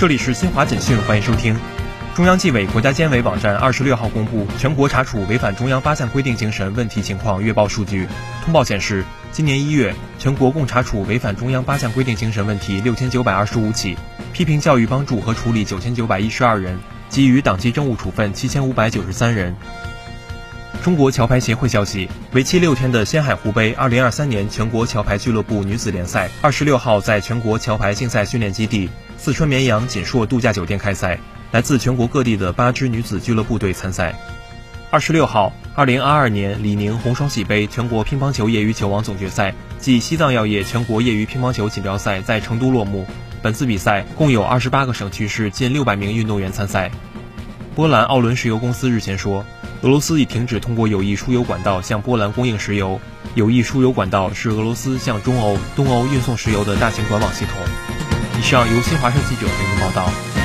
这里是新华简讯，欢迎收听。中央纪委国家监委网站二十六号公布全国查处违反中央八项规定精神问题情况月报数据。通报显示，今年一月，全国共查处违反中央八项规定精神问题六千九百二十五起，批评教育帮助和处理九千九百一十二人，给予党纪政务处分七千五百九十三人。中国桥牌协会消息，为期六天的仙海湖杯二零二三年全国桥牌俱乐部女子联赛，二十六号在全国桥牌竞赛训练基地四川绵阳锦硕度假酒店开赛，来自全国各地的八支女子俱乐部队参赛。二十六号，二零二二年李宁红双喜杯全国乒乓球业余球王总决赛暨西藏药业全国业余乒乓球锦标赛在成都落幕。本次比赛共有二十八个省区市近六百名运动员参赛。波兰奥伦石油公司日前说，俄罗斯已停止通过有益输油管道向波兰供应石油。有益输油管道是俄罗斯向中欧、东欧运送石油的大型管网系统。以上由新华社记者为您报道。